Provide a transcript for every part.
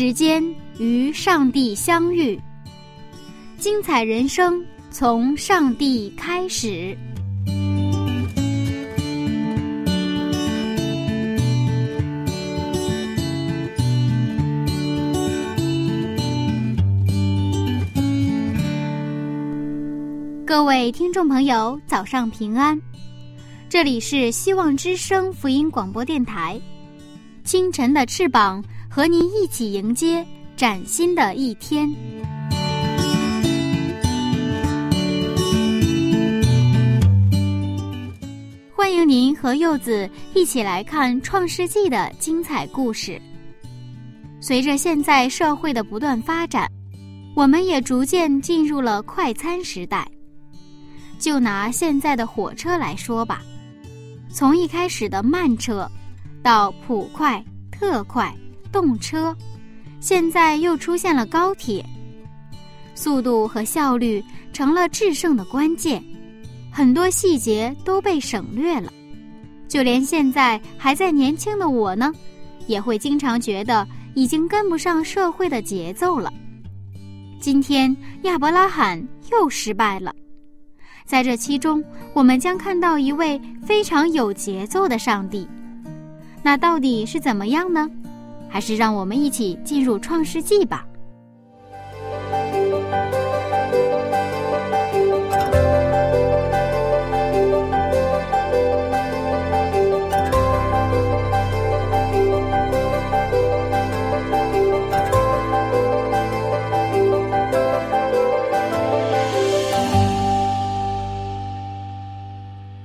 时间与上帝相遇。精彩人生从上帝开始。各位听众朋友，早上平安！这里是希望之声福音广播电台。清晨的翅膀，和您一起迎接崭新的一天。欢迎您和柚子一起来看《创世纪》的精彩故事。随着现在社会的不断发展，我们也逐渐进入了快餐时代。就拿现在的火车来说吧，从一开始的慢车，到普快、特快、动车，现在又出现了高铁，速度和效率成了制胜的关键。很多细节都被省略了，就连现在还在年轻的我呢，也会经常觉得已经跟不上社会的节奏了。今天亚伯拉罕又失败了，在这其中，我们将看到一位非常有节奏的上帝。那到底是怎么样呢？还是让我们一起进入创世纪吧。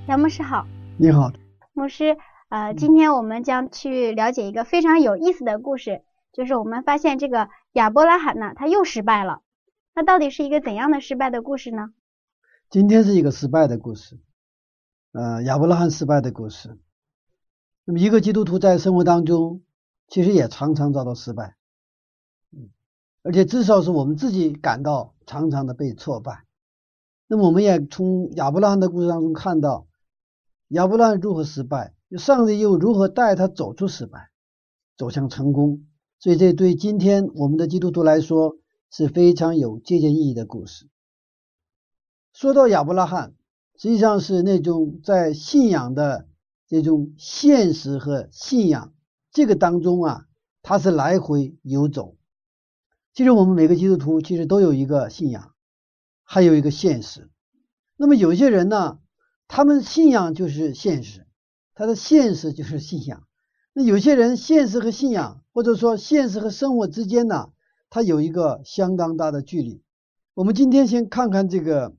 杨牧师好，你好，牧师。呃，今天我们将去了解一个非常有意思的故事，就是我们发现这个亚伯拉罕呢，他又失败了。那到底是一个怎样的失败的故事呢？今天是一个失败的故事，呃，亚伯拉罕失败的故事。那么，一个基督徒在生活当中，其实也常常遭到失败，嗯，而且至少是我们自己感到常常的被挫败。那么，我们也从亚伯拉罕的故事当中看到。亚伯拉罕如何失败？上帝又如何带他走出失败，走向成功？所以，这对今天我们的基督徒来说是非常有借鉴意义的故事。说到亚伯拉罕，实际上是那种在信仰的这种现实和信仰这个当中啊，他是来回游走。其实，我们每个基督徒其实都有一个信仰，还有一个现实。那么，有些人呢？他们信仰就是现实，他的现实就是信仰。那有些人现实和信仰，或者说现实和生活之间呢，他有一个相当大的距离。我们今天先看看这个，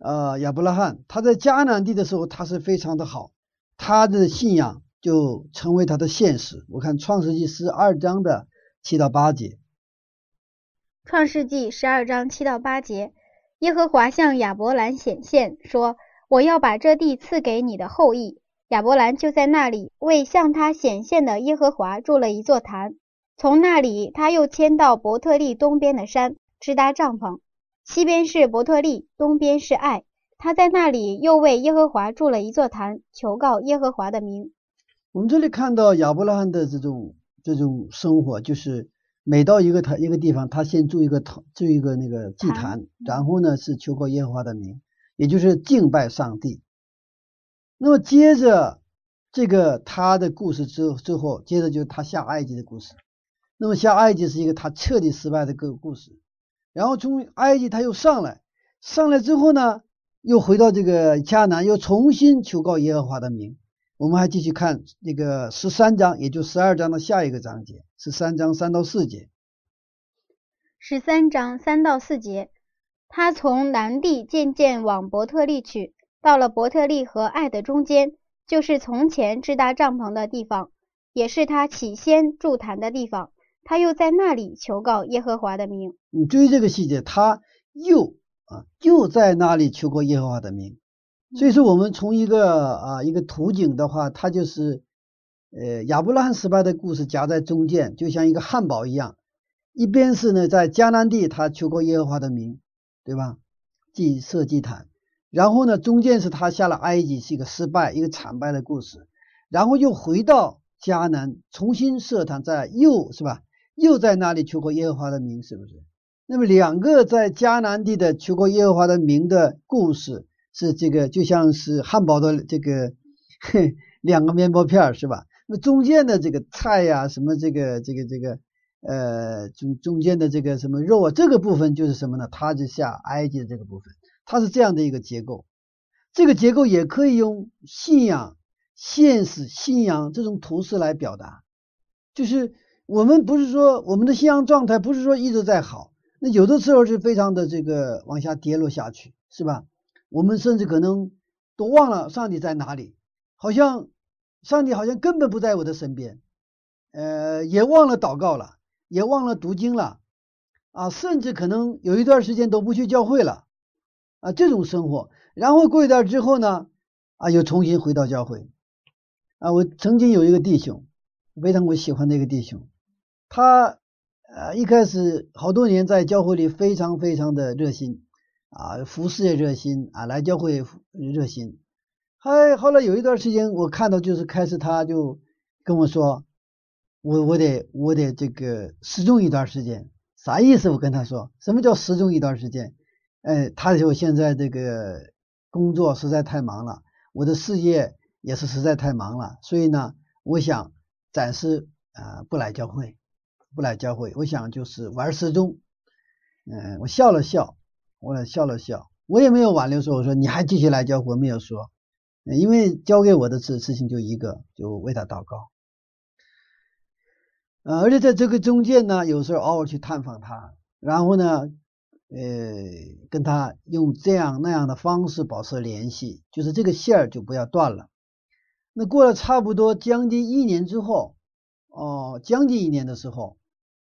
呃，亚伯拉罕，他在迦南地的时候，他是非常的好，他的信仰就成为他的现实。我看创世纪十二章的七到八节，创世纪十二章七到八节，耶和华向亚伯兰显现说。我要把这地赐给你的后裔。亚伯兰就在那里为向他显现的耶和华筑了一座坛。从那里，他又迁到伯特利东边的山，支搭帐篷。西边是伯特利，东边是爱。他在那里又为耶和华筑了一座坛，求告耶和华的名。我们这里看到亚伯拉罕的这种这种生活，就是每到一个他一个地方，他先筑一个坛，筑一个那个祭坛，然后呢是求告耶和华的名。也就是敬拜上帝。那么接着这个他的故事之之后，接着就是他下埃及的故事。那么下埃及是一个他彻底失败的个故事。然后从埃及他又上来，上来之后呢，又回到这个迦南，又重新求告耶和华的名。我们还继续看那个十三章，也就十二章的下一个章节，十三章三到四节。十三章三到四节。他从南地渐渐往伯特利去，到了伯特利和爱的中间，就是从前支搭帐篷的地方，也是他起先筑坛的地方。他又在那里求告耶和华的名。你注意这个细节，他又啊又在那里求过耶和华的名。所以说，我们从一个啊一个图景的话，它就是呃亚伯拉罕失败的故事夹在中间，就像一个汉堡一样。一边是呢在迦南地他求过耶和华的名，对吧？祭设祭坛，然后呢中间是他下了埃及，是一个失败一个惨败的故事，然后又回到迦南重新设坛，在又是吧？又在那里求过耶和华的名，是不是？那么两个在迦南地的求过耶和华的名的故事，是这个就像是汉堡的这个两个面包片是吧？那中间的这个菜呀，什么这个这个这个呃中中间的这个什么肉啊，这个部分就是什么呢？它就下埃及的这个部分，它是这样的一个结构。这个结构也可以用信仰、现实、信仰这种图式来表达，就是。我们不是说我们的信仰状态不是说一直在好，那有的时候是非常的这个往下跌落下去，是吧？我们甚至可能都忘了上帝在哪里，好像上帝好像根本不在我的身边，呃，也忘了祷告了，也忘了读经了，啊，甚至可能有一段时间都不去教会了，啊，这种生活，然后过一段之后呢，啊，又重新回到教会，啊，我曾经有一个弟兄，非常我喜欢的一个弟兄。他呃一开始好多年在教会里非常非常的热心啊，服侍也热心啊，来教会热心。还后来有一段时间，我看到就是开始他就跟我说，我我得我得这个失踪一段时间，啥意思？我跟他说，什么叫失踪一段时间？哎，他就现在这个工作实在太忙了，我的事业也是实在太忙了，所以呢，我想暂时啊不来教会。不来教会，我想就是玩失踪。嗯，我笑了笑，我笑了笑，我也没有挽留说，我说你还继续来教会，没有说，因为交给我的事事情就一个，就为他祷告。呃，而且在这个中间呢，有时候偶尔去探访他，然后呢，呃，跟他用这样那样的方式保持联系，就是这个线儿就不要断了。那过了差不多将近一年之后，哦，将近一年的时候。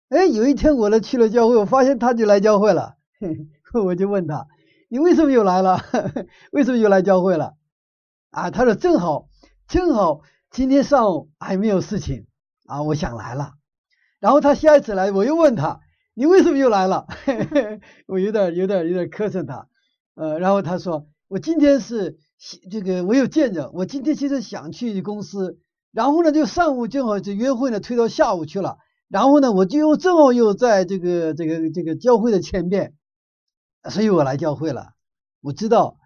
哎，有一天我呢去了教会，我发现他就来教会了，我就问他：“你为什么又来了？为什么又来教会了？”啊，他说：“正好，正好今天上午还没有事情啊，我想来了。”然后他下一次来，我又问他：“你为什么又来了？” 我有点、有点、有点磕碜他。呃，然后他说：“我今天是这个，我有见着，我今天其实想去公司，然后呢，就上午正好这约会呢推到下午去了。”然后呢，我就又正好又在这个这个这个教会的前面，所以我来教会了。我知道，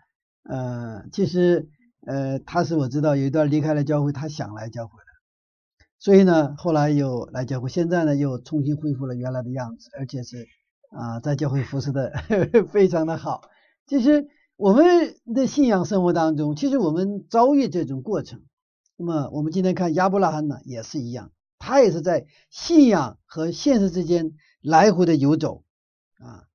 呃，其实呃，他是我知道有一段离开了教会，他想来教会的，所以呢，后来又来教会，现在呢又重新恢复了原来的样子，而且是啊，在教会服侍的 非常的好。其实我们的信仰生活当中，其实我们遭遇这种过程。那么我们今天看亚伯拉罕呢，也是一样。他也是在信仰和现实之间来回的游走啊。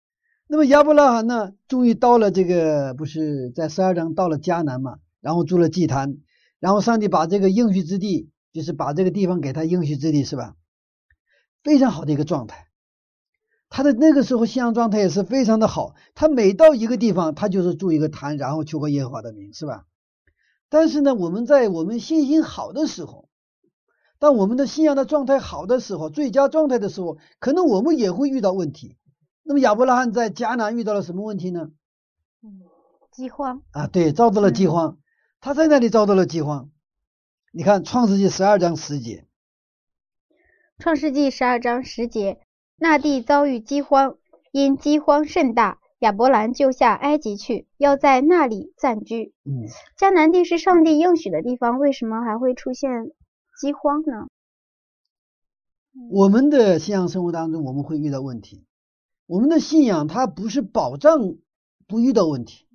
那么亚伯拉罕呢，终于到了这个不是在十二章到了迦南嘛，然后筑了祭坛，然后上帝把这个应许之地，就是把这个地方给他应许之地，是吧？非常好的一个状态。他的那个时候信仰状态也是非常的好。他每到一个地方，他就是住一个坛，然后求过耶和华的名，是吧？但是呢，我们在我们信心好的时候。当我们的信仰的状态好的时候，最佳状态的时候，可能我们也会遇到问题。那么亚伯拉罕在迦南遇到了什么问题呢？嗯，饥荒啊，对，遭到了饥荒。他在那里遭到了饥荒。你看创世纪十二章十节。创世纪十二章十节，那地遭遇饥荒，因饥荒甚大，亚伯兰就下埃及去，要在那里暂居。嗯，迦南地是上帝应许的地方，为什么还会出现？饥荒呢？我们的信仰生活当中，我们会遇到问题。我们的信仰它不是保障不遇到问题。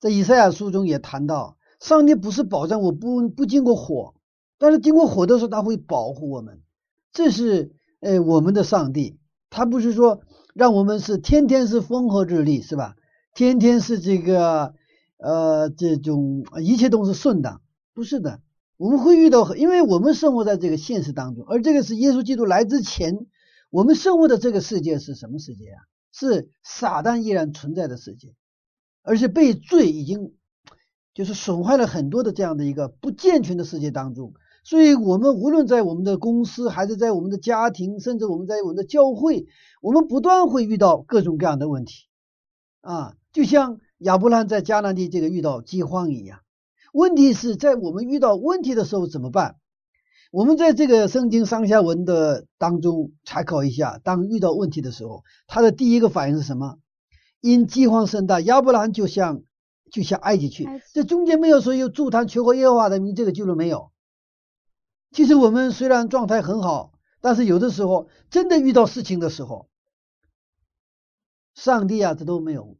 在以赛亚书中也谈到，上帝不是保障我不不经过火，但是经过火的时候，他会保护我们。这是呃我们的上帝，他不是说让我们是天天是风和日丽，是吧？天天是这个呃，这种一切都是顺当，不是的。我们会遇到，因为我们生活在这个现实当中，而这个是耶稣基督来之前，我们生活的这个世界是什么世界啊？是撒旦依然存在的世界，而且被罪已经就是损坏了很多的这样的一个不健全的世界当中。所以，我们无论在我们的公司，还是在我们的家庭，甚至我们在我们的教会，我们不断会遇到各种各样的问题啊，就像亚伯兰在迦南地这个遇到饥荒一样。问题是在我们遇到问题的时候怎么办？我们在这个圣经上下文的当中参考一下，当遇到问题的时候，他的第一个反应是什么？因饥荒甚大，亚伯兰就向就向埃及去。这中间没有说有助坛求过耶和华的名，这个记录没有。其实我们虽然状态很好，但是有的时候真的遇到事情的时候，上帝啊，这都没有，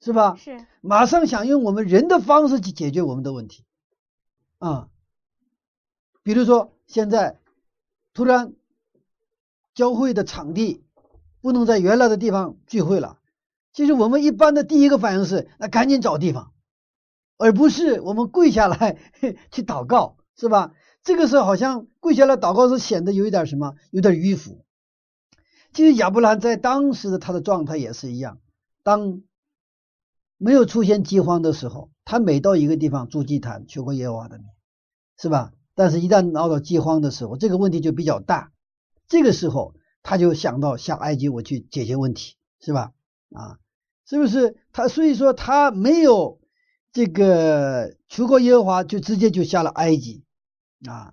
是吧？是。马上想用我们人的方式去解决我们的问题，啊，比如说现在突然教会的场地不能在原来的地方聚会了，其实我们一般的第一个反应是，那赶紧找地方，而不是我们跪下来 去祷告，是吧？这个时候好像跪下来祷告是显得有一点什么，有点迂腐。其实亚伯兰在当时的他的状态也是一样，当没有出现饥荒的时候，他每到一个地方筑祭坛求过耶和华的名，是吧？但是，一旦闹到饥荒的时候，这个问题就比较大。这个时候，他就想到下埃及，我去解决问题，是吧？啊，是不是？他所以说他没有这个求过耶和华，就直接就下了埃及。啊，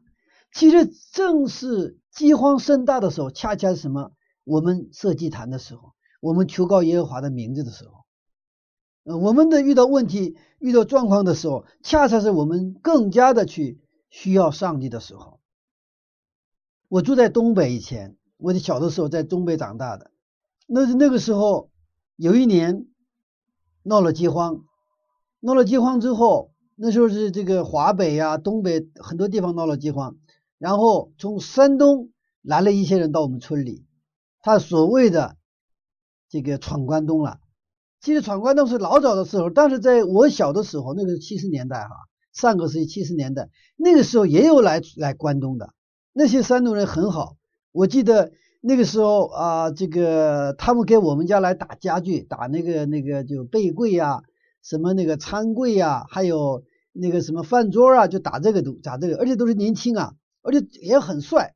其实正是饥荒盛大的时候，恰恰是什么？我们设祭坛的时候，我们求告耶和华的名字的时候，呃，我们的遇到问题、遇到状况的时候，恰恰是我们更加的去需要上帝的时候。我住在东北以前，我的小的时候在东北长大的，那是那个时候有一年闹了饥荒，闹了饥荒之后。那时候是这个华北呀、东北很多地方闹了饥荒，然后从山东来了一些人到我们村里，他所谓的这个闯关东了。其实闯关东是老早的时候，但是在我小的时候，那个是七十年代哈，上个世纪七十年代，那个时候也有来来关东的那些山东人很好。我记得那个时候啊，这个他们给我们家来打家具，打那个那个就被柜呀。什么那个餐柜呀，还有那个什么饭桌啊，就打这个都打这个，而且都是年轻啊，而且也很帅。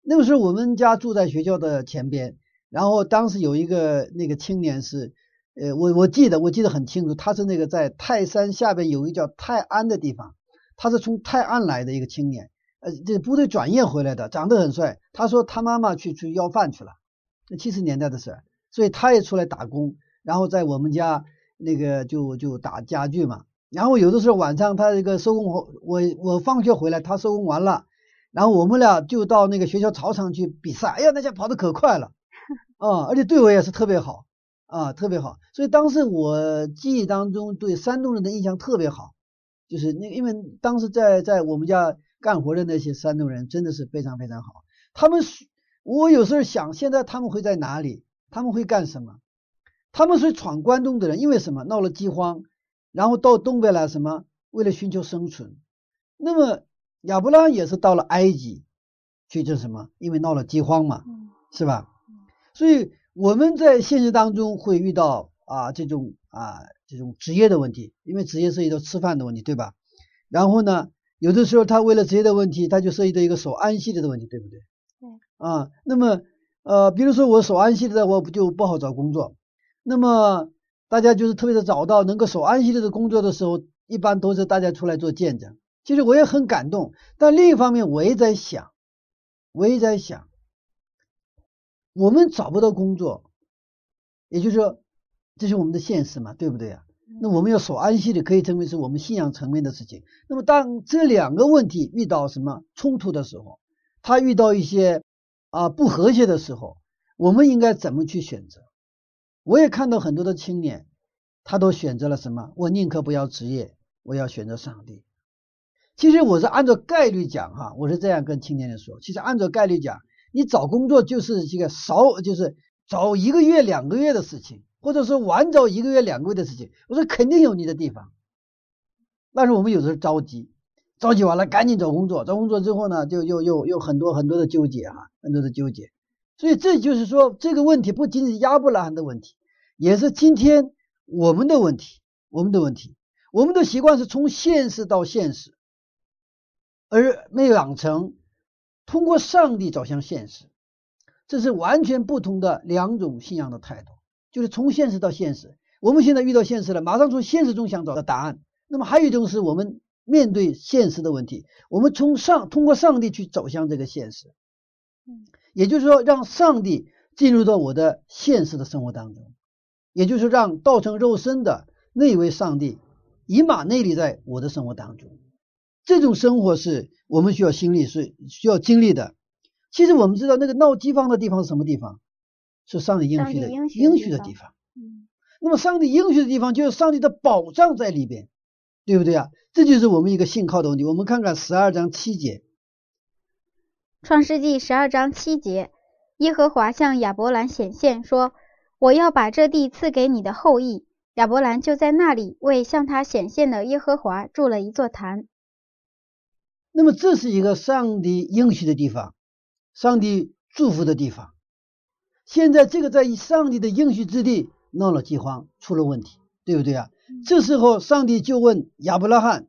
那个时候我们家住在学校的前边，然后当时有一个那个青年是，呃，我我记得我记得很清楚，他是那个在泰山下边有一个叫泰安的地方，他是从泰安来的一个青年，呃，这部队转业回来的，长得很帅。他说他妈妈去去要饭去了，那七十年代的事，所以他也出来打工，然后在我们家。那个就就打家具嘛，然后有的时候晚上他这个收工后，我我放学回来，他收工完了，然后我们俩就到那个学校操场去比赛。哎呀，那家跑得可快了啊，而且对我也是特别好啊，特别好。所以当时我记忆当中对山东人的印象特别好，就是那因为当时在在我们家干活的那些山东人真的是非常非常好。他们我有时候想，现在他们会在哪里？他们会干什么？他们是闯关东的人，因为什么？闹了饥荒，然后到东北来，什么？为了寻求生存。那么亚伯拉也是到了埃及去，这什么？因为闹了饥荒嘛，是吧？所以我们在现实当中会遇到啊这种啊这种职业的问题，因为职业涉及到吃饭的问题，对吧？然后呢，有的时候他为了职业的问题，他就涉及到一个守安息日的问题，对不对？对。啊，那么呃，比如说我守安息日的话，不就不好找工作？那么大家就是特别的找到能够守安息日的工作的时候，一般都是大家出来做见证。其实我也很感动，但另一方面我也在想，我也在想，我们找不到工作，也就是说这是我们的现实嘛，对不对啊？那我们要守安息的，可以称为是我们信仰层面的事情。那么当这两个问题遇到什么冲突的时候，他遇到一些啊不和谐的时候，我们应该怎么去选择？我也看到很多的青年，他都选择了什么？我宁可不要职业，我要选择上帝。其实我是按照概率讲哈，我是这样跟青年人说。其实按照概率讲，你找工作就是这个少，就是找一个月两个月的事情，或者说晚找一个月两个月的事情。我说肯定有你的地方，但是我们有时候着急，着急完了赶紧找工作，找工作之后呢，就又又又很多很多的纠结哈，很多的纠结。所以这就是说，这个问题不仅仅是亚伯拉罕的问题，也是今天我们的问题，我们的问题。我们的习惯是从现实到现实，而没有养成通过上帝走向现实，这是完全不同的两种信仰的态度。就是从现实到现实，我们现在遇到现实了，马上从现实中想找到答案。那么还有一种是我们面对现实的问题，我们从上通过上帝去走向这个现实。嗯，也就是说，让上帝进入到我的现实的生活当中，也就是让道成肉身的那位上帝。以马内利在我的生活当中，这种生活是我们需要经历，是需要经历的。其实我们知道，那个闹饥荒的地方是什么地方？是上帝应许的应许的地方。嗯，那么上帝应许的地方，就是上帝的保障在里边，对不对啊？这就是我们一个信靠的问题。我们看看十二章七节，《创世纪》十二章七节，耶和华向亚伯兰显现说：“我要把这地赐给你的后裔。”亚伯兰就在那里为向他显现的耶和华筑了一座坛。那么这是一个上帝应许的地方，上帝祝福的地方。现在这个在上帝的应许之地闹了饥荒，出了问题，对不对啊？这时候上帝就问亚伯拉罕：“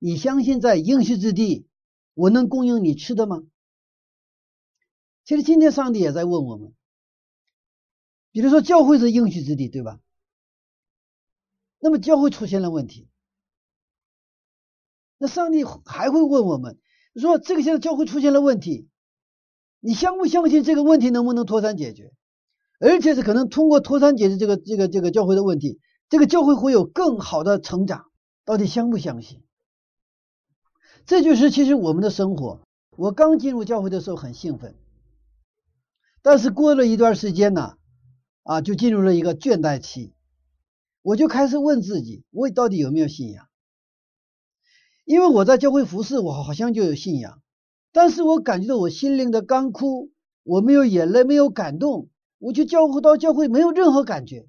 你相信在应许之地，我能供应你吃的吗？”其实今天上帝也在问我们，比如说教会是应许之地，对吧？那么教会出现了问题，那上帝还会问我们说：“这个现在教会出现了问题，你相不相信这个问题能不能脱产解决？而且是可能通过脱产解决这个这个这个教会的问题，这个教会会有更好的成长。到底相不相信？这就是其实我们的生活。我刚进入教会的时候很兴奋，但是过了一段时间呢，啊，就进入了一个倦怠期。”我就开始问自己，我到底有没有信仰？因为我在教会服侍，我好像就有信仰，但是我感觉到我心灵的干枯，我没有眼泪，没有感动，我去教会到教会没有任何感觉，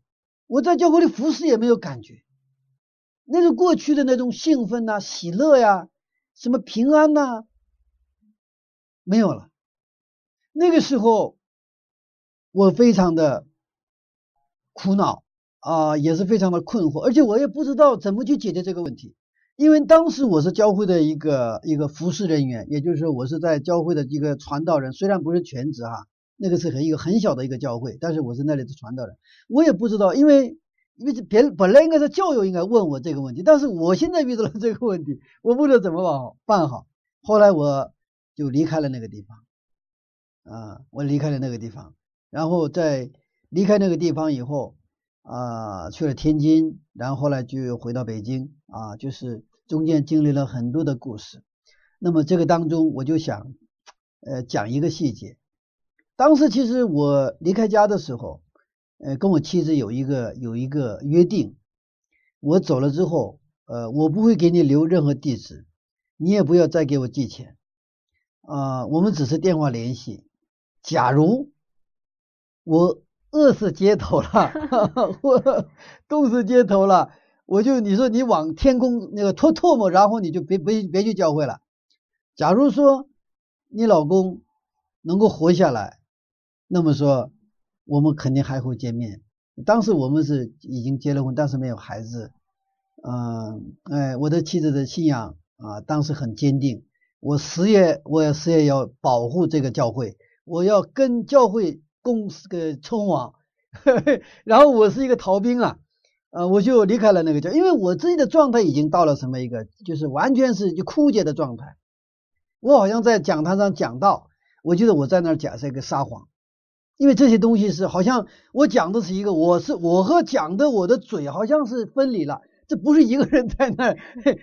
我在教会里服侍也没有感觉，那种过去的那种兴奋呐、喜乐呀、什么平安呐，没有了。那个时候，我非常的苦恼。啊，也是非常的困惑，而且我也不知道怎么去解决这个问题，因为当时我是教会的一个一个服侍人员，也就是说我是在教会的一个传道人，虽然不是全职哈，那个是很一个很小的一个教会，但是我是那里的传道人，我也不知道，因为因为别本来应该是教友应该问我这个问题，但是我现在遇到了这个问题，我不知道怎么办办好，后来我就离开了那个地方，啊，我离开了那个地方，然后在离开那个地方以后。啊，去了天津，然后呢就回到北京啊，就是中间经历了很多的故事。那么这个当中，我就想，呃，讲一个细节。当时其实我离开家的时候，呃，跟我妻子有一个有一个约定，我走了之后，呃，我不会给你留任何地址，你也不要再给我寄钱，啊，我们只是电话联系。假如我。饿死街头了，我冻死街头了，我就你说你往天空那个吐唾沫，然后你就别别别去教会了。假如说你老公能够活下来，那么说我们肯定还会见面。当时我们是已经结了婚，但是没有孩子。嗯，哎，我的妻子的信仰啊，当时很坚定。我事业我事业要保护这个教会，我要跟教会。公司个冲网，然后我是一个逃兵啊，呃，我就离开了那个家，因为我自己的状态已经到了什么一个，就是完全是就枯竭的状态。我好像在讲台上讲到，我觉得我在那儿讲是一个撒谎，因为这些东西是好像我讲的是一个，我是我和讲的我的嘴好像是分离了，这不是一个人在那儿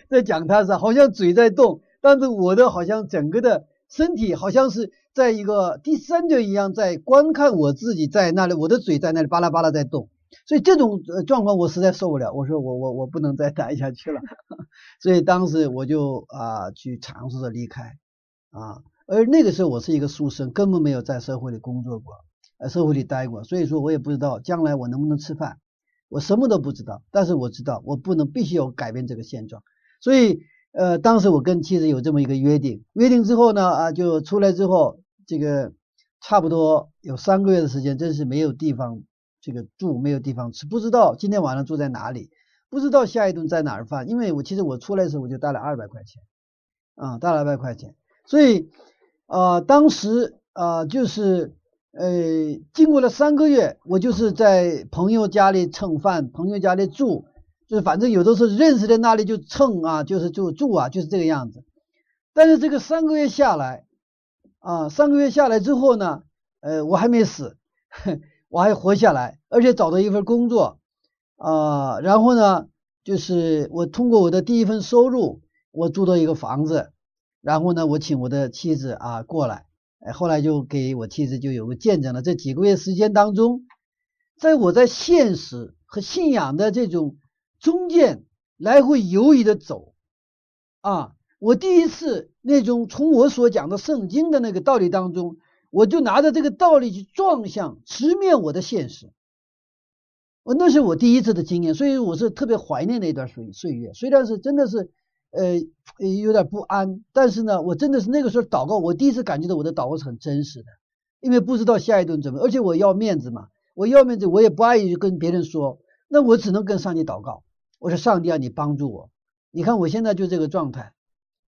在讲台上，好像嘴在动，但是我的好像整个的身体好像是。在一个第三者一样在观看我自己在那里，我的嘴在那里巴拉巴拉在动，所以这种状况我实在受不了。我说我我我不能再待下去了，所以当时我就啊去尝试着离开啊。而那个时候我是一个书生，根本没有在社会里工作过，呃，社会里待过，所以说我也不知道将来我能不能吃饭，我什么都不知道。但是我知道我不能必须要改变这个现状，所以呃，当时我跟妻子有这么一个约定，约定之后呢啊，就出来之后，这个差不多有三个月的时间，真是没有地方这个住，没有地方吃，不知道今天晚上住在哪里，不知道下一顿在哪儿饭，因为我其实我出来的时候我就带了二百块钱啊，带了二百块钱，所以啊，当时啊就是。呃，经过了三个月，我就是在朋友家里蹭饭，朋友家里住，就是反正有的时候认识的那里就蹭啊，就是就住啊，就是这个样子。但是这个三个月下来，啊，三个月下来之后呢，呃，我还没死，我还活下来，而且找到一份工作，啊，然后呢，就是我通过我的第一份收入，我租到一个房子，然后呢，我请我的妻子啊过来。哎，后来就给我妻子就有个见证了。这几个月时间当中，在我在现实和信仰的这种中间来回游移的走啊，我第一次那种从我所讲的圣经的那个道理当中，我就拿着这个道理去撞向直面我的现实。我那是我第一次的经验，所以我是特别怀念那段岁岁月。虽然是真的是。呃，有点不安，但是呢，我真的是那个时候祷告，我第一次感觉到我的祷告是很真实的，因为不知道下一顿怎么，而且我要面子嘛，我要面子，我也不爱意跟别人说，那我只能跟上帝祷告，我说上帝啊，你帮助我，你看我现在就这个状态，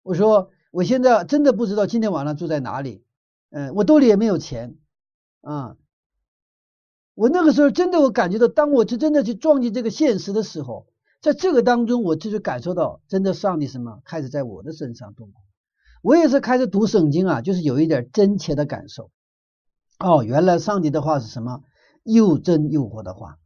我说我现在真的不知道今天晚上住在哪里，嗯，我兜里也没有钱啊，我那个时候真的我感觉到，当我就真的去撞击这个现实的时候。在这个当中，我就是感受到，真的上帝什么开始在我的身上动工。我也是开始读圣经啊，就是有一点真切的感受。哦，原来上帝的话是什么？又真又活的话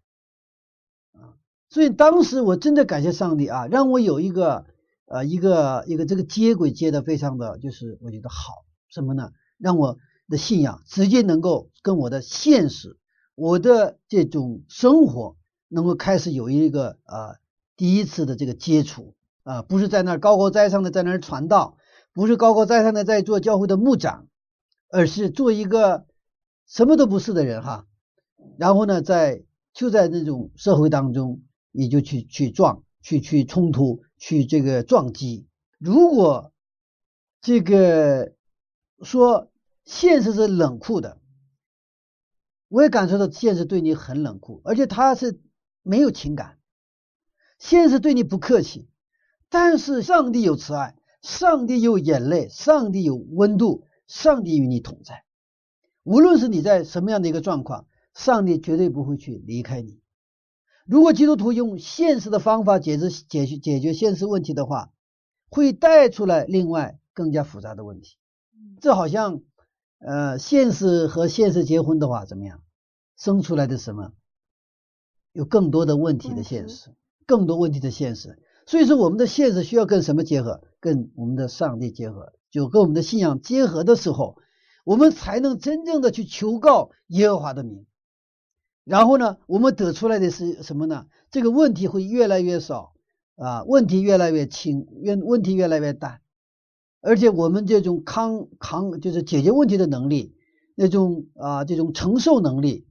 啊！所以当时我真的感谢上帝啊，让我有一个呃一个一个这个接轨接的非常的就是我觉得好什么呢？让我的信仰直接能够跟我的现实、我的这种生活能够开始有一个啊。第一次的这个接触啊，不是在那儿高高在上的在那儿传道，不是高高在上的在做教会的牧长，而是做一个什么都不是的人哈。然后呢，在就在那种社会当中，你就去去撞，去去冲突，去这个撞击。如果这个说现实是冷酷的，我也感受到现实对你很冷酷，而且他是没有情感。现实对你不客气，但是上帝有慈爱，上帝有眼泪，上帝有温度，上帝与你同在。无论是你在什么样的一个状况，上帝绝对不会去离开你。如果基督徒用现实的方法解决解决解决现实问题的话，会带出来另外更加复杂的问题。这好像呃，现实和现实结婚的话怎么样？生出来的什么？有更多的问题的现实。更多问题的现实，所以说我们的现实需要跟什么结合？跟我们的上帝结合，就跟我们的信仰结合的时候，我们才能真正的去求告耶和华的名。然后呢，我们得出来的是什么呢？这个问题会越来越少啊，问题越来越轻，越问题越来越淡，而且我们这种抗抗就是解决问题的能力，那种啊这种承受能力，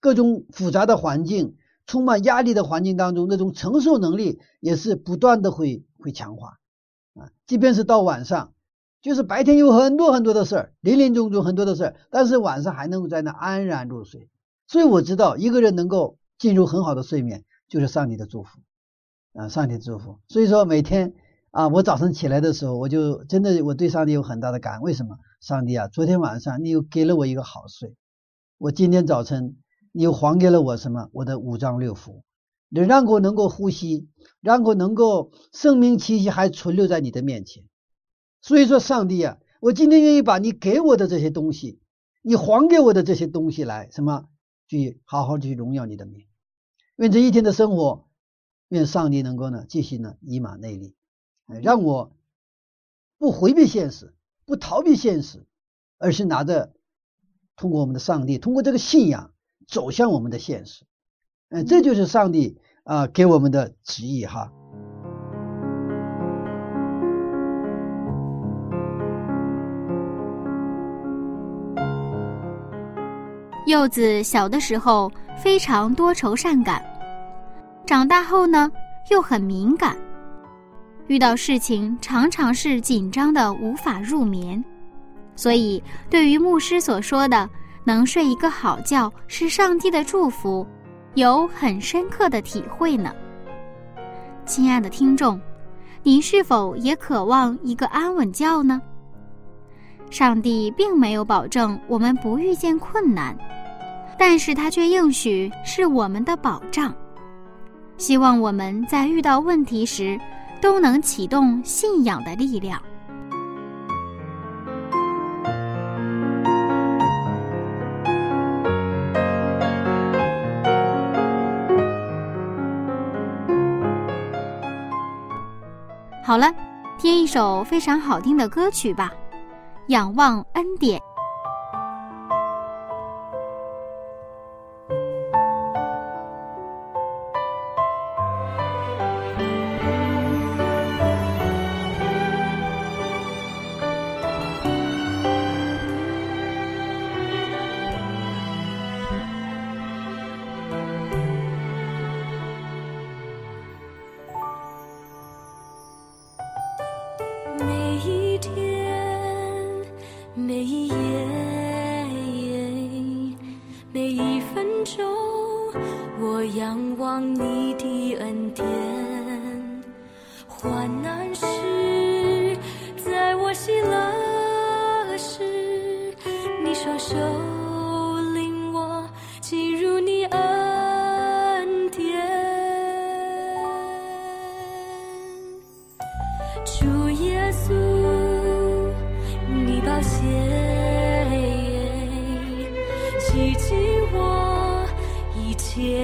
各种复杂的环境。充满压力的环境当中，那种承受能力也是不断的会会强化啊。即便是到晚上，就是白天有很多很多的事儿，林林总总很多的事儿，但是晚上还能够在那安然入睡。所以我知道，一个人能够进入很好的睡眠，就是上帝的祝福啊，上帝的祝福。所以说每天啊，我早晨起来的时候，我就真的我对上帝有很大的感恩。为什么？上帝啊，昨天晚上你又给了我一个好睡，我今天早晨。你又还给了我什么？我的五脏六腑，你让我能够呼吸，让我能够生命气息还存留在你的面前。所以说，上帝啊，我今天愿意把你给我的这些东西，你还给我的这些东西来什么，去好好去荣耀你的名。愿这一天的生活，愿上帝能够呢继续呢以马内利，让我不回避现实，不逃避现实，而是拿着通过我们的上帝，通过这个信仰。走向我们的现实，嗯，这就是上帝啊给我们的旨意哈。柚子小的时候非常多愁善感，长大后呢又很敏感。遇到事情常常是紧张的无法入眠，所以对于牧师所说的能睡一个好觉是上帝的祝福，有很深刻的体会呢。亲爱的听众，您是否也渴望一个安稳觉呢？上帝并没有保证我们不遇见困难，但是他却应许是我们的保障，希望我们在遇到问题时。都能启动信仰的力量。好了，听一首非常好听的歌曲吧，《仰望恩典》。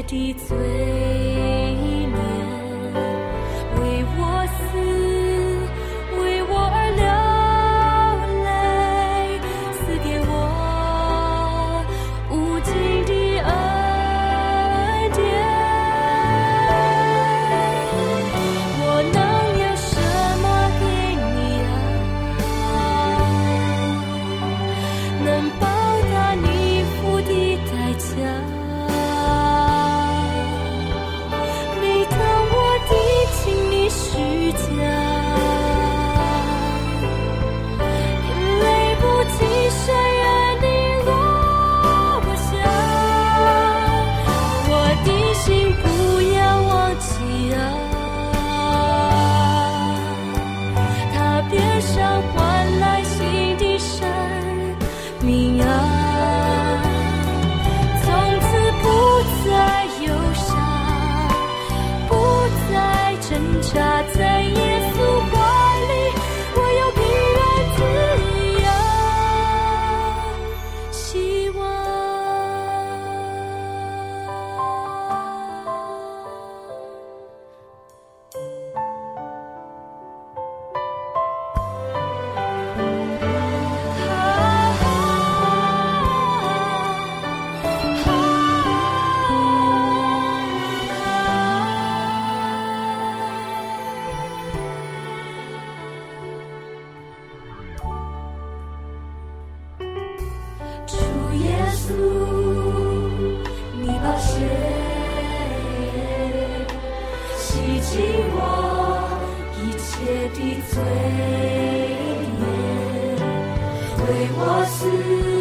的嘴脸，洗我一切的罪孽，为我死。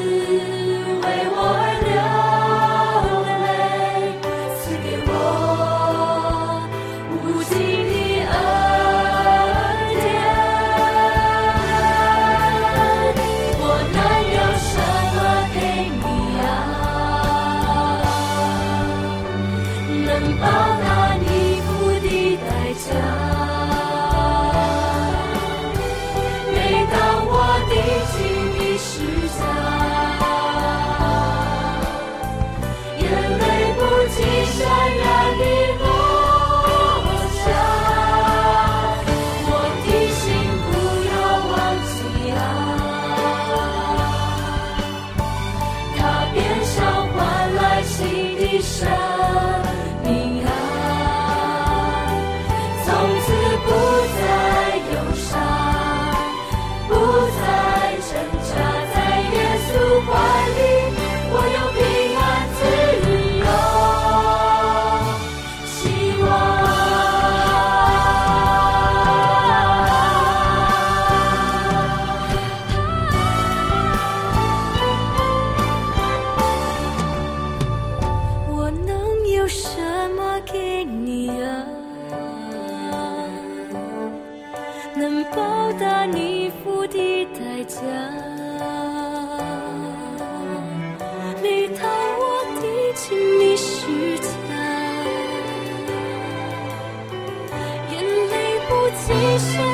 不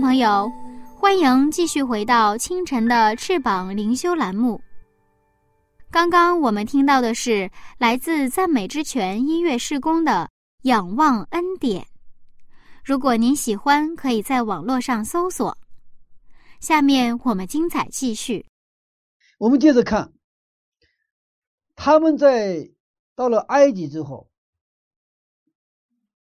朋友，欢迎继续回到清晨的翅膀灵修栏目。刚刚我们听到的是来自赞美之泉音乐事工的《仰望恩典》。如果您喜欢，可以在网络上搜索。下面我们精彩继续。我们接着看，他们在到了埃及之后，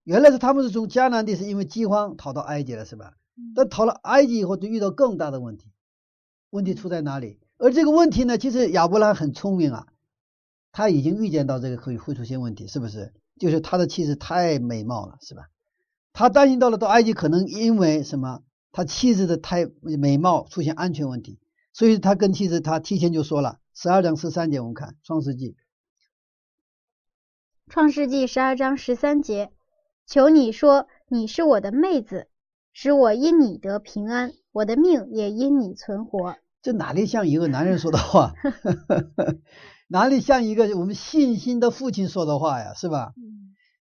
原来是他们是从迦南地是因为饥荒逃到埃及了，是吧？但逃了埃及以后，就遇到更大的问题。问题出在哪里？而这个问题呢，其实亚伯拉罕很聪明啊，他已经预见到这个会会出现问题，是不是？就是他的妻子太美貌了，是吧？他担心到了到埃及可能因为什么，他妻子的太美貌出现安全问题。所以他跟妻子，他提前就说了，十二章十三节，我们看《创世纪》。创世纪十二章十三节，求你说你是我的妹子，使我因你得平安，我的命也因你存活。这哪里像一个男人说的话？哪里像一个我们信心的父亲说的话呀？是吧？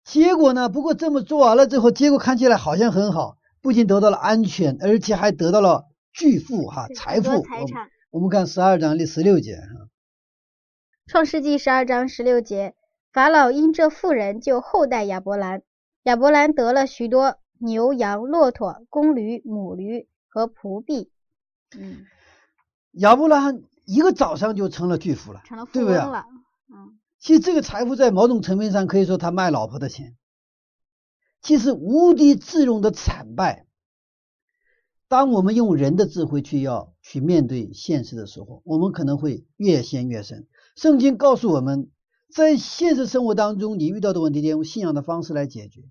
结果呢？不过这么做完了之后，结果看起来好像很好，不仅得到了安全，而且还得到了巨富哈财富。财产。我们看十二章第十六节哈，创世纪十二章十六节，法老因这妇人就厚待亚伯兰，亚伯兰得了许多牛羊、骆驼、公驴、母驴和仆婢。嗯，亚伯拉罕一个早上就成了巨富了，成了富翁了。嗯，其实这个财富在某种层面上可以说他卖老婆的钱，其实无地自容的惨败。当我们用人的智慧去要去面对现实的时候，我们可能会越陷越深。圣经告诉我们，在现实生活当中，你遇到的问题得用信仰的方式来解决。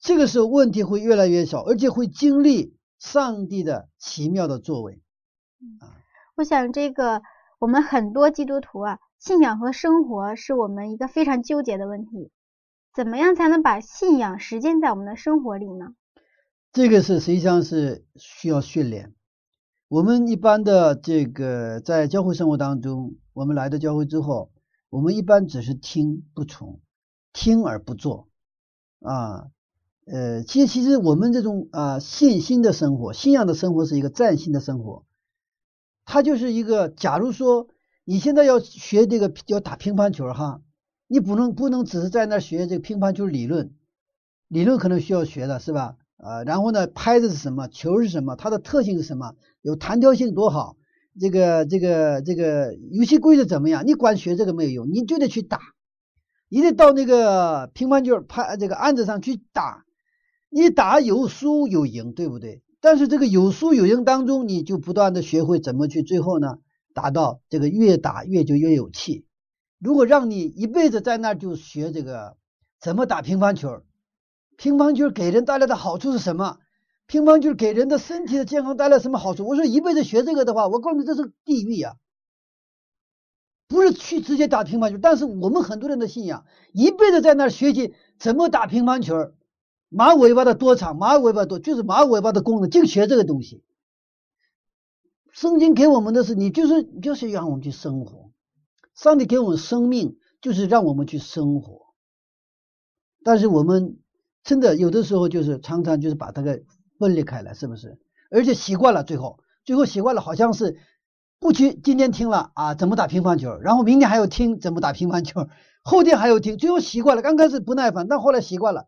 这个时候问题会越来越少，而且会经历上帝的奇妙的作为。我想这个我们很多基督徒啊，信仰和生活是我们一个非常纠结的问题。怎么样才能把信仰实践在我们的生活里呢？这个是实际上是需要训练。我们一般的这个在教会生活当中，我们来到教会之后，我们一般只是听不从，听而不做啊。呃，其实其实我们这种啊信心的生活、信仰的生活是一个战心的生活。它就是一个，假如说你现在要学这个要打乒乓球哈，你不能不能只是在那学这个乒乓球理论，理论可能需要学的是吧？啊，然后呢，拍子是什么，球是什么，它的特性是什么，有弹跳性多好，这个这个这个游戏规则怎么样？你光学这个没有用，你就得去打，你得到那个乒乓球拍这个案子上去打，你打有输有赢，对不对？但是这个有输有赢当中，你就不断的学会怎么去，最后呢，达到这个越打越就越有气。如果让你一辈子在那就学这个怎么打乒乓球，乒乓球给人带来的好处是什么？乒乓球给人的身体的健康带来什么好处？我说一辈子学这个的话，我告诉你这是地狱呀、不是去直接打乒乓球，但是我们很多人的信仰，一辈子在那儿学习怎么打乒乓球，马尾巴的多长，马尾巴多就是马尾巴的功能，就学这个东西。圣经给我们的是，你就是就是让我们去生活，上帝给我们生命，就是让我们去生活。但是我们真的有的时候就是常常就是把它给分离开来，是不是？而且习惯了，最后最后习惯了，好像是不去今天听了啊怎么打乒乓球，然后明天还要听怎么打乒乓球，后天还要听，最后习惯了。刚开始不耐烦，但后来习惯了。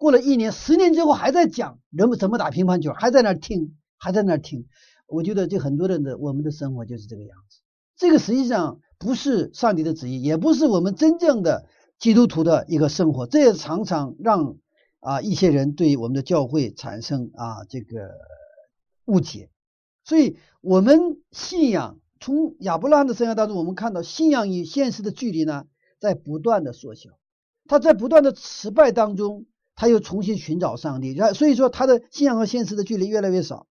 过了一年、十年之后，还在讲人们怎么打乒乓球，还在那儿听，还在那儿听。我觉得这很多人的我们的生活就是这个样子。这个实际上不是上帝的旨意，也不是我们真正的基督徒的一个生活。这也常常让啊一些人对我们的教会产生啊这个误解。所以，我们信仰从亚伯拉罕的生涯当中，我们看到信仰与现实的距离呢在不断的缩小，他在不断的失败当中。他又重新寻找上帝，然所以说他的信仰和现实的距离越来越少。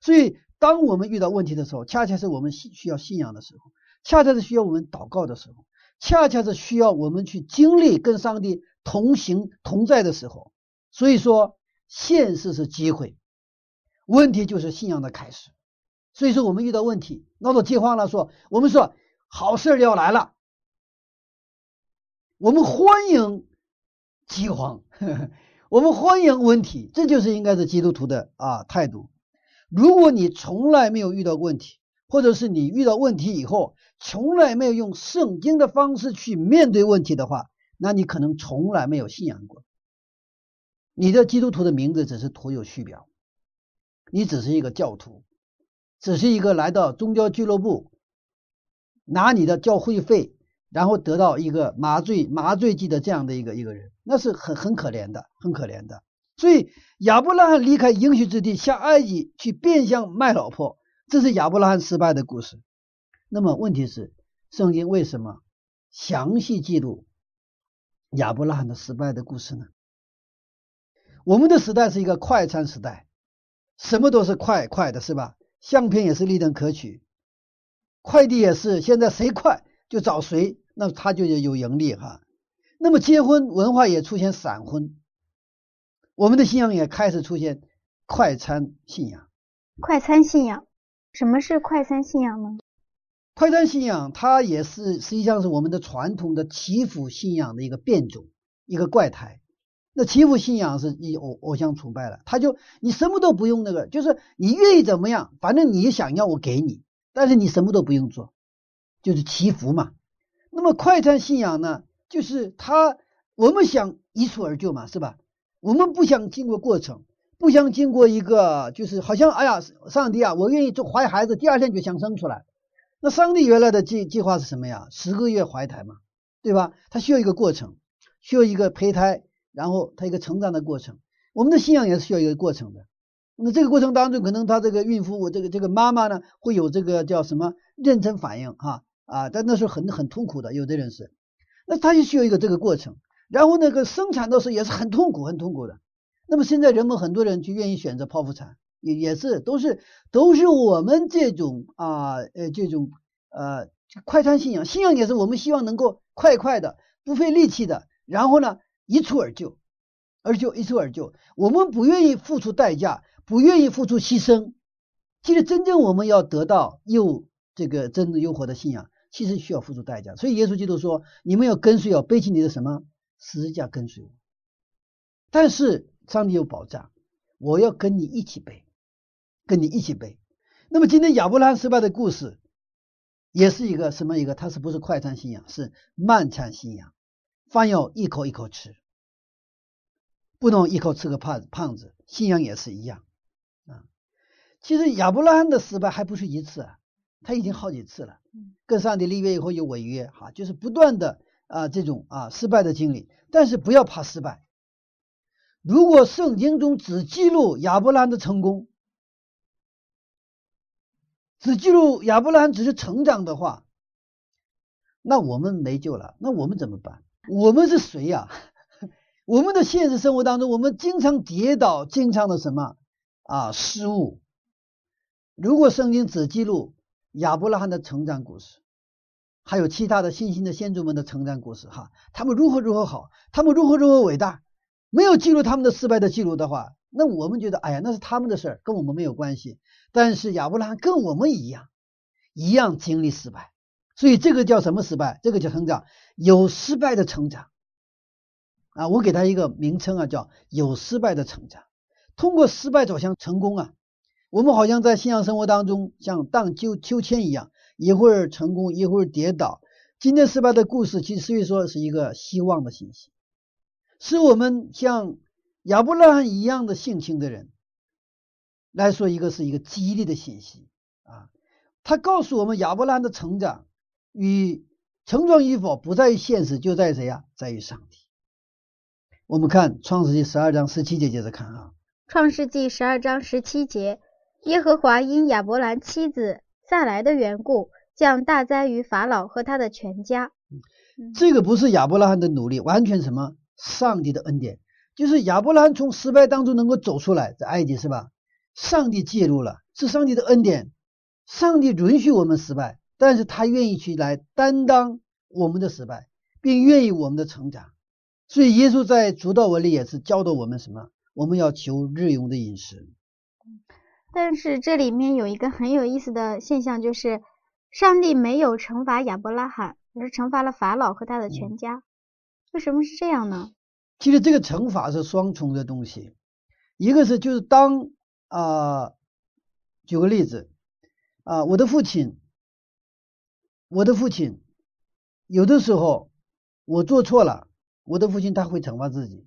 所以，当我们遇到问题的时候，恰恰是我们需需要信仰的时候，恰恰是需要我们祷告的时候，恰恰是需要我们去经历跟上帝同行同在的时候。所以说，现实是机会，问题就是信仰的开始。所以说，我们遇到问题闹到饥荒了，说我们说好事要来了，我们欢迎。饥荒，我们欢迎问题，这就是应该是基督徒的啊态度。如果你从来没有遇到问题，或者是你遇到问题以后从来没有用圣经的方式去面对问题的话，那你可能从来没有信仰过。你的基督徒的名字只是徒有虚表，你只是一个教徒，只是一个来到宗教俱乐部拿你的教会费。然后得到一个麻醉麻醉剂的这样的一个一个人，那是很很可怜的，很可怜的。所以亚伯拉罕离开应许之地下埃及去变相卖老婆，这是亚伯拉罕失败的故事。那么问题是，圣经为什么详细记录亚伯拉罕的失败的故事呢？我们的时代是一个快餐时代，什么都是快快的，是吧？相片也是立等可取，快递也是，现在谁快就找谁。那他就有盈利哈，那么结婚文化也出现闪婚，我们的信仰也开始出现快餐信仰。快餐信仰，什么是快餐信仰呢？快餐信仰它也是实际上是我们的传统的祈福信仰的一个变种，一个怪胎。那祈福信仰是以偶偶像崇拜了，他就你什么都不用那个，就是你愿意怎么样，反正你想要我给你，但是你什么都不用做，就是祈福嘛。那么快餐信仰呢，就是他我们想一蹴而就嘛，是吧？我们不想经过过程，不想经过一个，就是好像哎呀，上帝啊，我愿意就怀孩子，第二天就想生出来。那上帝原来的计计划是什么呀？十个月怀胎嘛，对吧？他需要一个过程，需要一个胚胎，然后他一个成长的过程。我们的信仰也是需要一个过程的。那这个过程当中，可能他这个孕妇，我这个这个妈妈呢，会有这个叫什么妊娠反应哈。啊，啊但那是很很痛苦的，有的人是，那他就需要一个这个过程，然后那个生产的时候也是很痛苦，很痛苦的。那么现在人们很多人就愿意选择剖腹产，也也是都是都是我们这种啊呃这种呃快餐信仰，信仰也是我们希望能够快快的不费力气的，然后呢一蹴而就，而就一蹴而就，我们不愿意付出代价，不愿意付出牺牲。其实真正我们要得到又这个真的又活的信仰。其实需要付出代价，所以耶稣基督说：“你们要跟随，要背起你的什么十字架跟随我。”但是上帝有保障，我要跟你一起背，跟你一起背。那么今天亚伯拉罕失败的故事，也是一个什么一个？它是不是快餐信仰？是慢餐信仰，饭要一口一口吃，不能一口吃个胖胖子。信仰也是一样啊。其实亚伯拉罕的失败还不是一次啊。他已经好几次了，跟上帝立约以后有违约，哈，就是不断的啊这种啊失败的经历。但是不要怕失败。如果圣经中只记录亚伯兰的成功，只记录亚伯兰只是成长的话，那我们没救了。那我们怎么办？我们是谁呀？我们的现实生活当中，我们经常跌倒，经常的什么啊失误。如果圣经只记录，亚伯拉罕的成长故事，还有其他的新兴的先祖们的成长故事，哈，他们如何如何好，他们如何如何伟大，没有记录他们的失败的记录的话，那我们觉得，哎呀，那是他们的事儿，跟我们没有关系。但是亚伯拉罕跟我们一样，一样经历失败，所以这个叫什么失败？这个叫成长，有失败的成长啊！我给他一个名称啊，叫有失败的成长。通过失败走向成功啊。我们好像在信仰生活当中像荡秋秋千一样，一会儿成功，一会儿跌倒。今天失败的故事，其实可以说是一个希望的信息，是我们像亚伯拉罕一样的性情的人来说，一个是一个激励的信息啊。他告诉我们，亚伯拉罕的成长与成长与否不在于现实，就在于谁呀？在于上帝。我们看创世纪十二章十七节，接着看啊。创世纪十二章十七节，耶和华因亚伯兰妻子萨来的缘故，降大灾于法老和他的全家。这个不是亚伯拉罕的努力，完全什么？上帝的恩典，就是亚伯拉罕从失败当中能够走出来，在埃及是吧？上帝介入了，是上帝的恩典。上帝允许我们失败，但是他愿意去来担当我们的失败，并愿意我们的成长。所以耶稣在主道文里也是教导我们什么？我们要求日用的饮食。但是这里面有一个很有意思的现象，就是上帝没有惩罚亚伯拉罕，而是惩罚了法老和他的全家。为什么是这样呢？其实这个惩罚是双重的东西，一个是就是当啊，举个例子啊，我的父亲，我的父亲有的时候我做错了。我的父亲他会惩罚自己，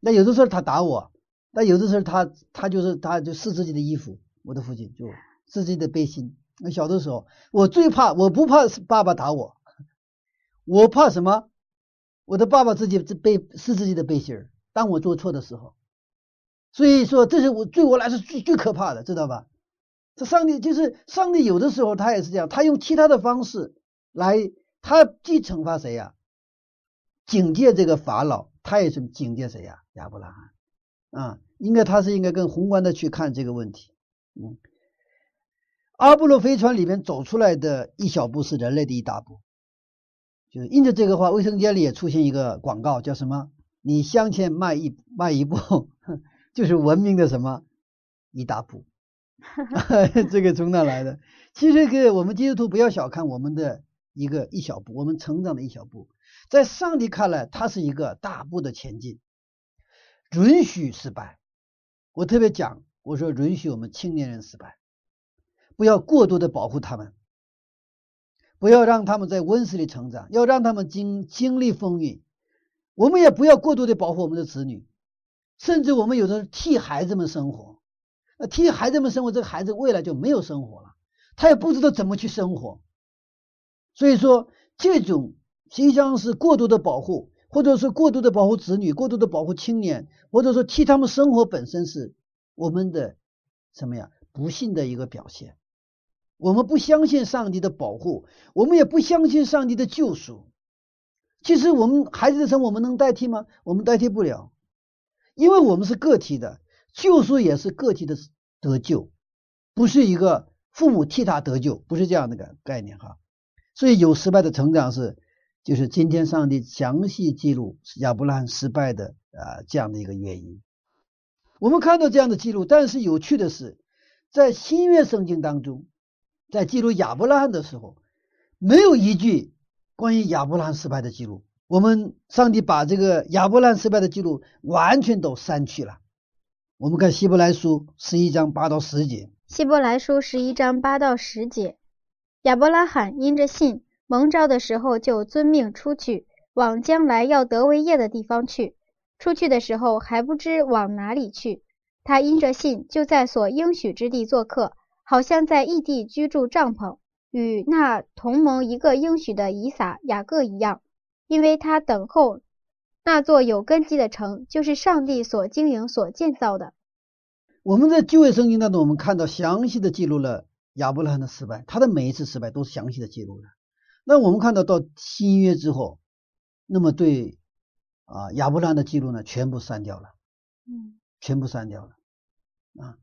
那有的时候他打我，那有的时候他他就是他就试自己的衣服。我的父亲就试自己的背心。那小的时候，我最怕我不怕爸爸打我，我怕什么？我的爸爸自己背试自己的背心。当我做错的时候，所以说这是我对我来说最最可怕的，知道吧？这上帝就是上帝，有的时候他也是这样，他用其他的方式来，他既惩罚谁呀？警戒这个法老，他也是警戒谁呀？亚伯拉罕啊，应该他是应该更宏观的去看这个问题。嗯，阿波罗飞船里面走出来的一小步是人类的一大步，就是印着这个话，卫生间里也出现一个广告，叫什么？你向前迈一迈一步，就是文明的什么一大步。这个从哪来的？其实个我们基督徒不要小看我们的一个一小步，我们成长的一小步。在上帝看来，它是一个大步的前进，允许失败。我特别讲，我说允许我们青年人失败，不要过度的保护他们，不要让他们在温室里成长，要让他们经经历风雨。我们也不要过度的保护我们的子女，甚至我们有的替孩子们生活，那替孩子们生活，这个孩子未来就没有生活了，他也不知道怎么去生活。所以说这种。实际上是过度的保护，或者是过度的保护子女，过度的保护青年，或者说替他们生活本身是我们的什么呀？不幸的一个表现。我们不相信上帝的保护，我们也不相信上帝的救赎。其实我们孩子的生我们能代替吗？我们代替不了，因为我们是个体的，救赎也是个体的得救，不是一个父母替他得救，不是这样的个概念哈。所以有失败的成长是。就是今天上帝详细记录亚伯拉罕失败的啊这样的一个原因，我们看到这样的记录，但是有趣的是，在新约圣经当中，在记录亚伯拉罕的时候，没有一句关于亚伯拉罕失败的记录。我们上帝把这个亚伯拉罕失败的记录完全都删去了。我们看希伯来书十一章八到十节，希伯来书十一章八到十节，亚伯拉罕因着信。蒙召的时候就遵命出去，往将来要得为业的地方去。出去的时候还不知往哪里去。他因着信，就在所应许之地做客，好像在异地居住帐篷，与那同盟一个应许的以撒、雅各一样，因为他等候那座有根基的城，就是上帝所经营、所建造的。我们在旧约圣经当中，我们看到详细的记录了亚伯拉罕的失败，他的每一次失败都是详细的记录了。那我们看到到新约之后，那么对啊亚伯拉罕的记录呢，全部删掉了，嗯，全部删掉了啊。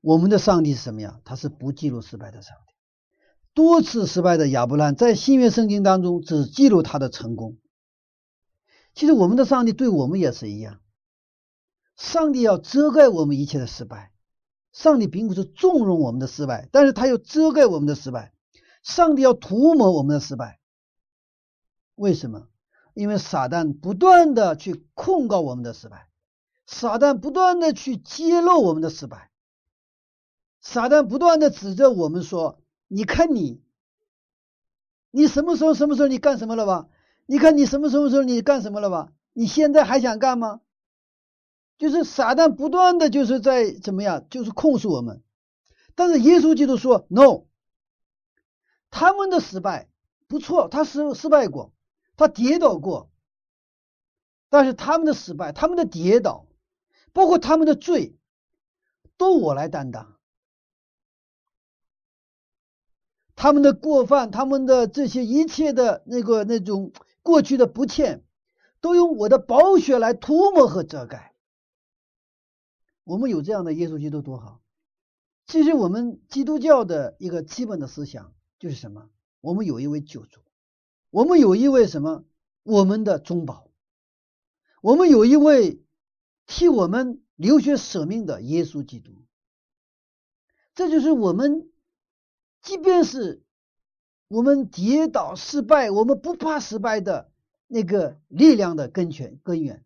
我们的上帝是什么呀？他是不记录失败的上帝。多次失败的亚伯拉罕，在新约圣经当中只记录他的成功。其实我们的上帝对我们也是一样，上帝要遮盖我们一切的失败。上帝并不是纵容我们的失败，但是他又遮盖我们的失败。上帝要涂抹我们的失败，为什么？因为撒旦不断的去控告我们的失败，撒旦不断的去揭露我们的失败，撒旦不断的指着我们说：“你看你，你什么时候什么时候你干什么了吧？你看你什么时候时候你干什么了吧？你现在还想干吗？”就是撒旦不断的就是在怎么样，就是控诉我们。但是耶稣基督说：“No，他们的失败不错，他失失败过，他跌倒过。但是他们的失败，他们的跌倒，包括他们的罪，都我来担当。他们的过犯，他们的这些一切的那个那种过去的不欠，都用我的宝血来涂抹和遮盖。我们有这样的耶稣基督多好。这是我们基督教的一个基本的思想就是什么？我们有一位救主，我们有一位什么？我们的中保，我们有一位替我们流血舍命的耶稣基督。这就是我们，即便是我们跌倒失败，我们不怕失败的那个力量的根源根源。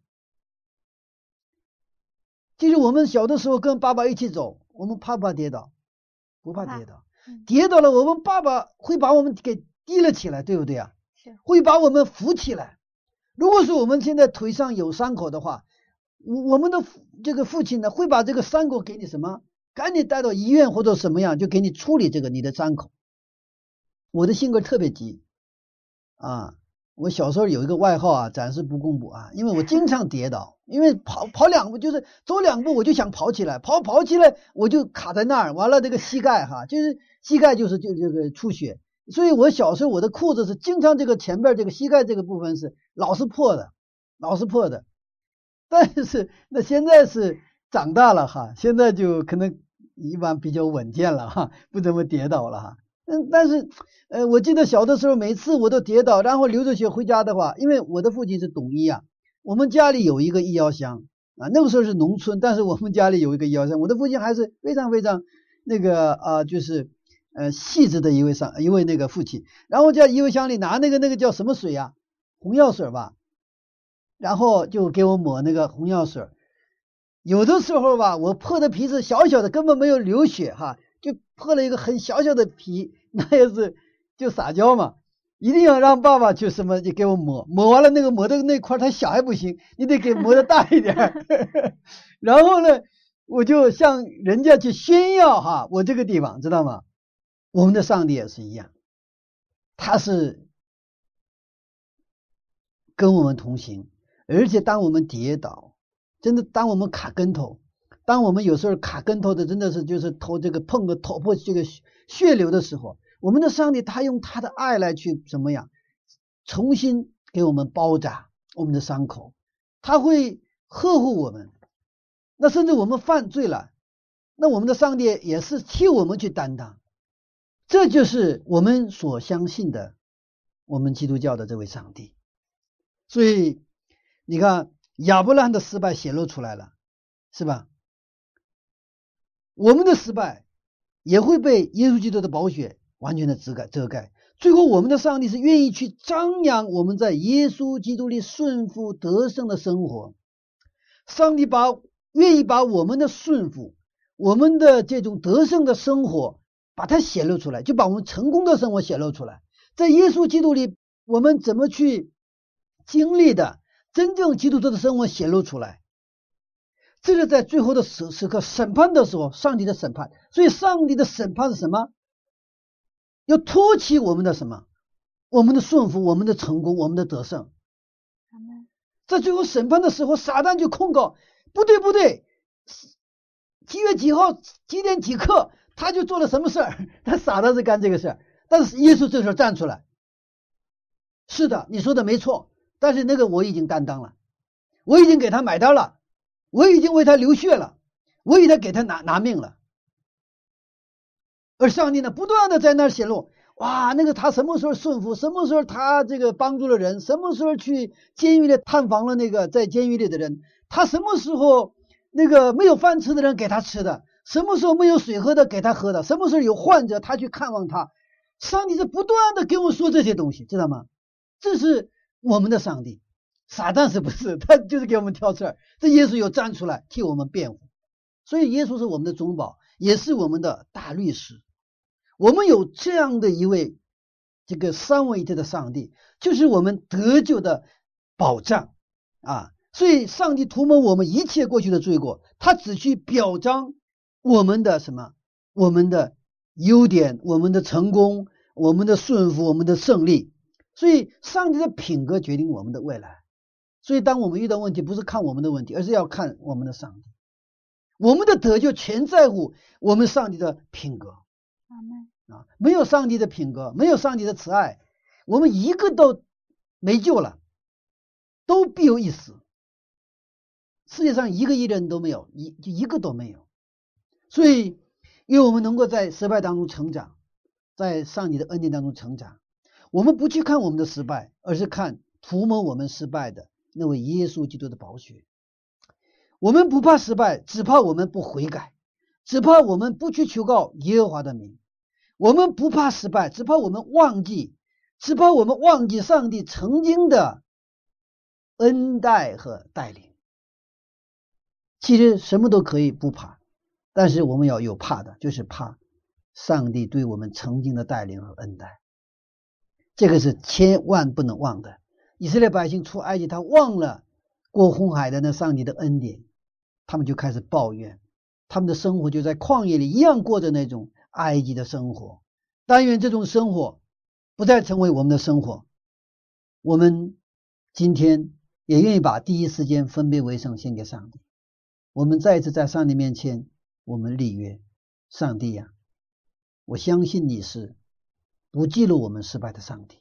就是我们小的时候跟爸爸一起走。我们怕不怕跌倒？不怕跌倒，跌倒了，我们爸爸会把我们给提了起来，对不对啊？会把我们扶起来。如果说我们现在腿上有伤口的话，我我们的这个父亲呢，会把这个伤口给你什么？赶紧带到医院或者什么样，就给你处理这个你的伤口。我的性格特别急啊。我小时候有一个外号啊，暂时不公布啊，因为我经常跌倒，因为跑跑两步就是走两步，我就想跑起来，跑跑起来我就卡在那儿，完了这个膝盖哈，就是膝盖就是就这个出血，所以我小时候我的裤子是经常这个前边这个膝盖这个部分是老是破的，老是破的，但是那现在是长大了哈，现在就可能一般比较稳健了哈，不怎么跌倒了哈。嗯，但是，呃，我记得小的时候，每次我都跌倒，然后流着血回家的话，因为我的父亲是懂医啊，我们家里有一个医药箱啊，那个时候是农村，但是我们家里有一个医药箱，我的父亲还是非常非常那个啊，就是呃细致的一位上一位那个父亲，然后在医药箱里拿那个那个叫什么水呀，红药水吧，然后就给我抹那个红药水，有的时候吧，我破的皮是小小的，根本没有流血哈，就破了一个很小小的皮。那也是就撒娇嘛，一定要让爸爸去什么就给我抹，抹完了那个抹的那块太小还不行，你得给抹的大一点。然后呢，我就向人家去炫耀哈，我这个地方知道吗？我们的上帝也是一样，他是跟我们同行，而且当我们跌倒，真的当我们卡跟头，当我们有时候卡跟头的，真的是就是头这个碰个头破这个。血流的时候，我们的上帝他用他的爱来去怎么样，重新给我们包扎我们的伤口，他会呵护我们。那甚至我们犯罪了，那我们的上帝也是替我们去担当。这就是我们所相信的，我们基督教的这位上帝。所以你看亚伯拉罕的失败显露出来了，是吧？我们的失败。也会被耶稣基督的宝血完全的遮盖遮盖。最后，我们的上帝是愿意去张扬我们在耶稣基督里顺服得胜的生活。上帝把愿意把我们的顺服、我们的这种得胜的生活，把它显露出来，就把我们成功的生活显露出来。在耶稣基督里，我们怎么去经历的真正基督徒的生活显露出来。这是在最后的时时刻审判的时候，上帝的审判。所以，上帝的审判是什么？要托起我们的什么？我们的顺服，我们的成功，我们的得胜。在最后审判的时候，撒旦就控告：不对，不对，几月几号几点几刻，他就做了什么事儿？他傻的是干这个事儿。但是耶稣这时候站出来：是的，你说的没错。但是那个我已经担当了，我已经给他买单了。我已经为他流血了，我已经给他拿拿命了，而上帝呢，不断的在那儿显露，哇，那个他什么时候顺服，什么时候他这个帮助了人，什么时候去监狱里探访了那个在监狱里的人，他什么时候那个没有饭吃的人给他吃的，什么时候没有水喝的给他喝的，什么时候有患者他去看望他，上帝是不断的给我说这些东西，知道吗？这是我们的上帝。撒旦是不是？他就是给我们挑刺儿。这耶稣又站出来替我们辩护，所以耶稣是我们的中保，也是我们的大律师。我们有这样的一位这个三位一体的上帝，就是我们得救的保障啊！所以，上帝涂抹我们一切过去的罪过，他只去表彰我们的什么？我们的优点，我们的成功，我们的顺服，我们的胜利。所以，上帝的品格决定我们的未来。所以，当我们遇到问题，不是看我们的问题，而是要看我们的上帝。我们的得救全在乎我们上帝的品格。啊，没有上帝的品格，没有上帝的慈爱，我们一个都没救了，都必有一死。世界上一个亿的人都没有，一就一个都没有。所以，因为我们能够在失败当中成长，在上帝的恩典当中成长，我们不去看我们的失败，而是看涂抹我们失败的那位耶稣基督的宝血。我们不怕失败，只怕我们不悔改，只怕我们不去求告耶和华的名。我们不怕失败，只怕我们忘记，只怕我们忘记上帝曾经的恩待和带领。其实什么都可以不怕，但是我们要有怕的，就是怕上帝对我们曾经的带领和恩待。这个是千万不能忘的。以色列百姓出埃及，他忘了过红海的那上帝的恩典，他们就开始抱怨，他们的生活就在旷野里一样过着那种。埃及的生活，但愿这种生活不再成为我们的生活。我们今天也愿意把第一时间分别为圣献给上帝。我们再一次在上帝面前，我们立约：上帝呀，我相信你是不记录我们失败的上帝。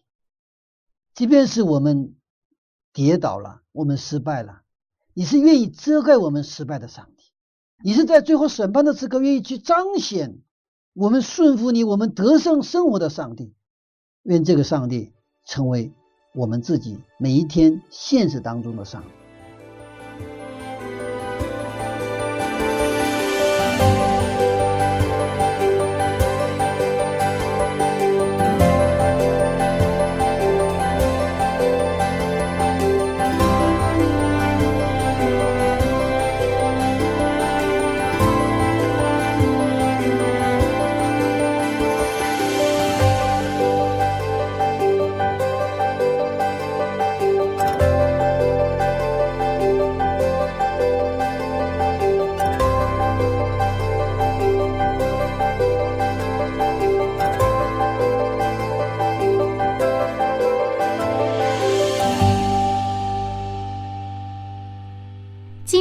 即便是我们跌倒了，我们失败了，你是愿意遮盖我们失败的上帝。你是在最后审判的时刻愿意去彰显。我们顺服你，我们得胜生活的上帝，愿这个上帝成为我们自己每一天现实当中的上帝。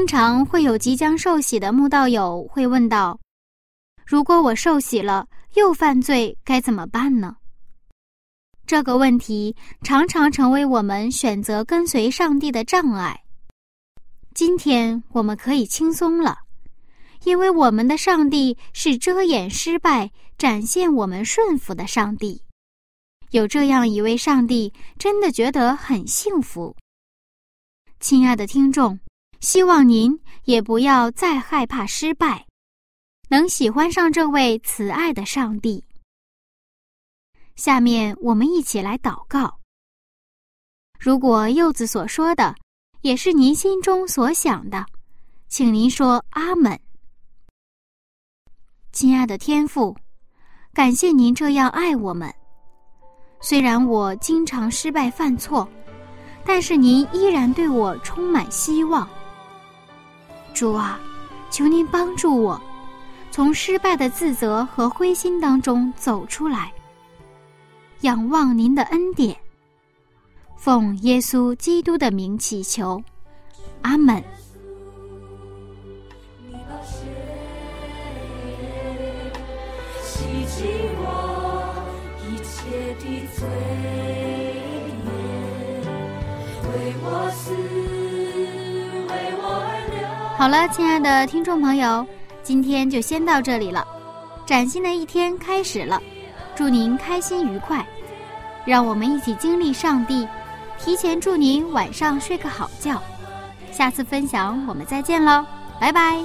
常会有即将受洗的慕道友会问道：“如果我受洗了又犯罪，该怎么办呢？”这个问题常常成为我们选择跟随上帝的障碍。今天我们可以轻松了，因为我们的上帝是遮掩失败、展现我们顺服的上帝。有这样一位上帝，真的觉得很幸福。亲爱的听众。希望您也不要再害怕失败，能喜欢上这位慈爱的上帝。下面我们一起来祷告。如果柚子所说的也是您心中所想的，请您说阿门。亲爱的天父，感谢您这样爱我们。虽然我经常失败犯错，但是您依然对我充满希望。主啊，求您帮助我，从失败的自责和灰心当中走出来，仰望您的恩典。奉耶稣基督的名祈求，阿门。好了，亲爱的听众朋友，今天就先到这里了。崭新的一天开始了，祝您开心愉快。让我们一起经历上帝，提前祝您晚上睡个好觉。下次分享我们再见喽，拜拜。